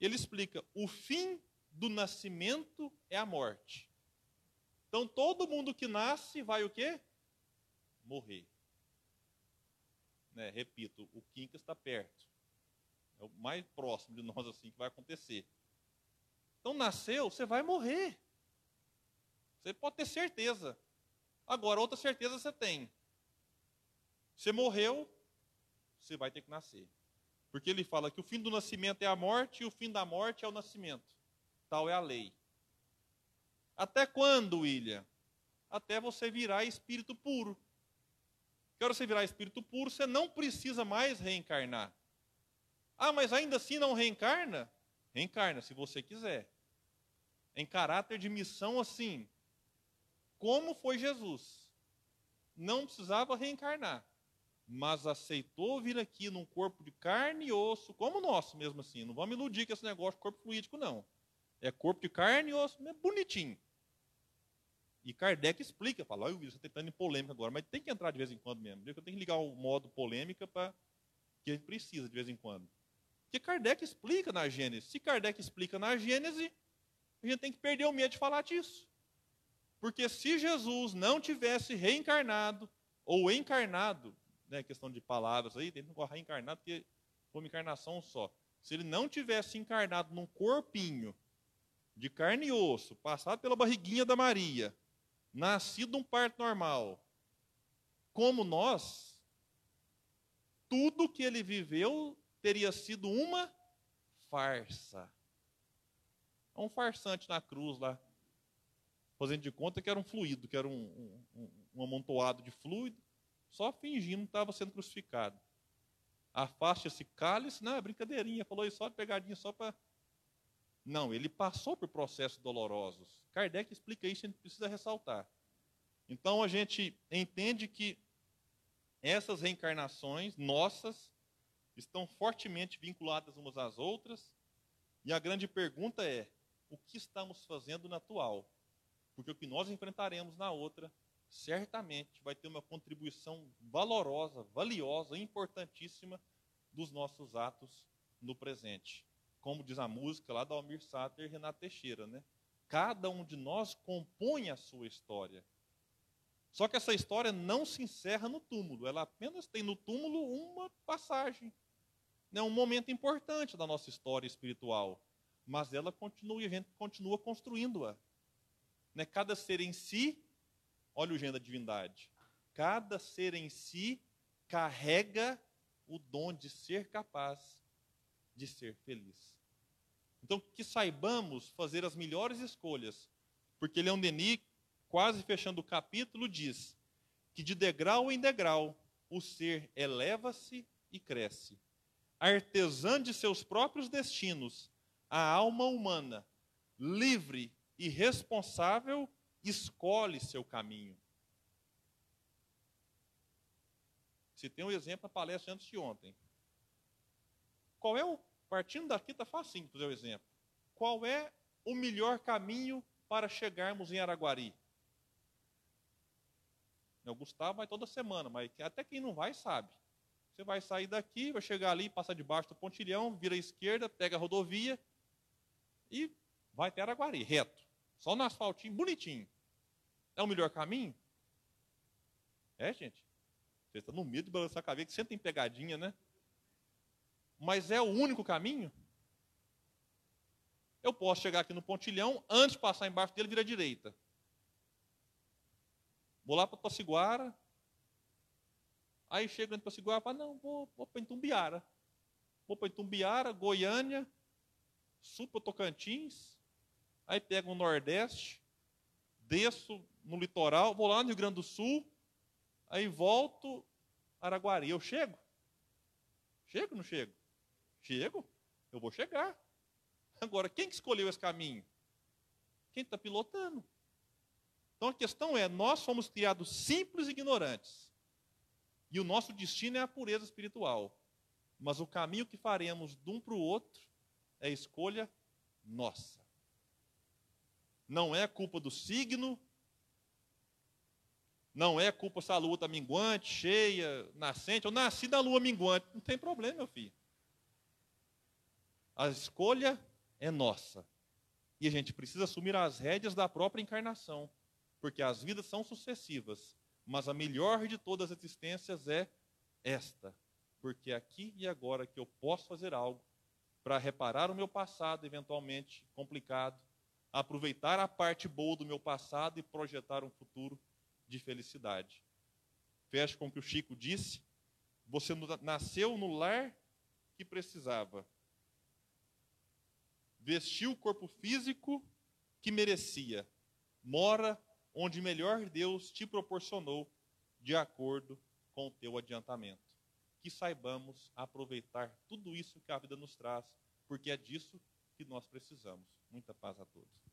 Ele explica, o fim do nascimento é a morte. Então todo mundo que nasce vai o quê? Morrer. Né? Repito, o Quincas está perto. É o mais próximo de nós assim que vai acontecer. Então nasceu, você vai morrer. Você pode ter certeza. Agora, outra certeza você tem. Você morreu, você vai ter que nascer. Porque ele fala que o fim do nascimento é a morte e o fim da morte é o nascimento. Tal é a lei. Até quando, William? Até você virar espírito puro. Que hora você virar espírito puro, você não precisa mais reencarnar. Ah, mas ainda assim não reencarna? Reencarna, se você quiser. Em caráter de missão, assim. Como foi Jesus. Não precisava reencarnar mas aceitou vir aqui num corpo de carne e osso, como o nosso mesmo assim. Não vamos iludir com esse negócio de corpo fluídico, não. É corpo de carne e osso, é bonitinho. E Kardec explica, fala, olha, você está entrando em polêmica agora, mas tem que entrar de vez em quando mesmo. Eu tenho que ligar o modo polêmica para que a gente precisa de vez em quando. Porque Kardec explica na Gênesis. Se Kardec explica na Gênesis, a gente tem que perder o medo de falar disso. Porque se Jesus não tivesse reencarnado ou encarnado né, questão de palavras aí, ele não reencarnado porque foi uma encarnação só. Se ele não tivesse encarnado num corpinho de carne e osso, passado pela barriguinha da Maria, nascido um parto normal, como nós, tudo que ele viveu teria sido uma farsa. Um farsante na cruz lá, fazendo de conta que era um fluido, que era um, um, um amontoado de fluido, só fingindo que estava sendo crucificado. Afaste esse cálice, não, é brincadeirinha, falou isso só de pegadinha, só para. Não, ele passou por processos dolorosos. Kardec explica isso, a gente precisa ressaltar. Então a gente entende que essas reencarnações nossas estão fortemente vinculadas umas às outras, e a grande pergunta é: o que estamos fazendo na atual? Porque o que nós enfrentaremos na outra certamente vai ter uma contribuição valorosa, valiosa, importantíssima dos nossos atos no presente. Como diz a música lá da Almir Sater e Renato Teixeira, né? Cada um de nós compõe a sua história. Só que essa história não se encerra no túmulo, ela apenas tem no túmulo uma passagem, né? um momento importante da nossa história espiritual. Mas ela continua e a gente continua construindo-a. Né? Cada ser em si Olha o gênero da divindade. Cada ser em si carrega o dom de ser capaz de ser feliz. Então, que saibamos fazer as melhores escolhas, porque Leon Denis, quase fechando o capítulo, diz que de degrau em degrau o ser eleva-se e cresce. Artesã de seus próprios destinos, a alma humana, livre e responsável escolhe seu caminho. Se tem um exemplo na palestra antes de ontem. Qual é o. Partindo daqui está facinho fazer o exemplo. Qual é o melhor caminho para chegarmos em Araguari? O Gustavo vai toda semana, mas até quem não vai sabe. Você vai sair daqui, vai chegar ali, passa debaixo do pontilhão, vira à esquerda, pega a rodovia e vai até Araguari, reto. Só no asfaltinho, bonitinho. É o melhor caminho? É, gente? Você está no medo de balançar a cabeça, que sempre tem pegadinha, né? Mas é o único caminho? Eu posso chegar aqui no pontilhão, antes de passar embaixo dele, vira à direita. Vou lá para Tociguara. Aí chego em Tociguara e falo, não, vou, vou para Itumbiara. Vou para Itumbiara, Goiânia, sul para Tocantins, aí pego o Nordeste, desço no litoral, vou lá no Rio Grande do Sul, aí volto Araguari. Eu chego? Chego ou não chego? Chego, eu vou chegar. Agora, quem que escolheu esse caminho? Quem está pilotando? Então a questão é: nós fomos criados simples e ignorantes. E o nosso destino é a pureza espiritual. Mas o caminho que faremos de um para o outro é escolha nossa. Não é culpa do signo, não é culpa se a lua está minguante, cheia, nascente. Eu nasci na lua minguante. Não tem problema, meu filho. A escolha é nossa. E a gente precisa assumir as rédeas da própria encarnação. Porque as vidas são sucessivas. Mas a melhor de todas as existências é esta. porque é aqui e agora que eu posso fazer algo para reparar o meu passado, eventualmente complicado, aproveitar a parte boa do meu passado e projetar um futuro de felicidade. Fecho com o que o Chico disse: você nasceu no lar que precisava, vestiu o corpo físico que merecia, mora onde melhor Deus te proporcionou, de acordo com o teu adiantamento. Que saibamos aproveitar tudo isso que a vida nos traz, porque é disso que nós precisamos. Muita paz a todos.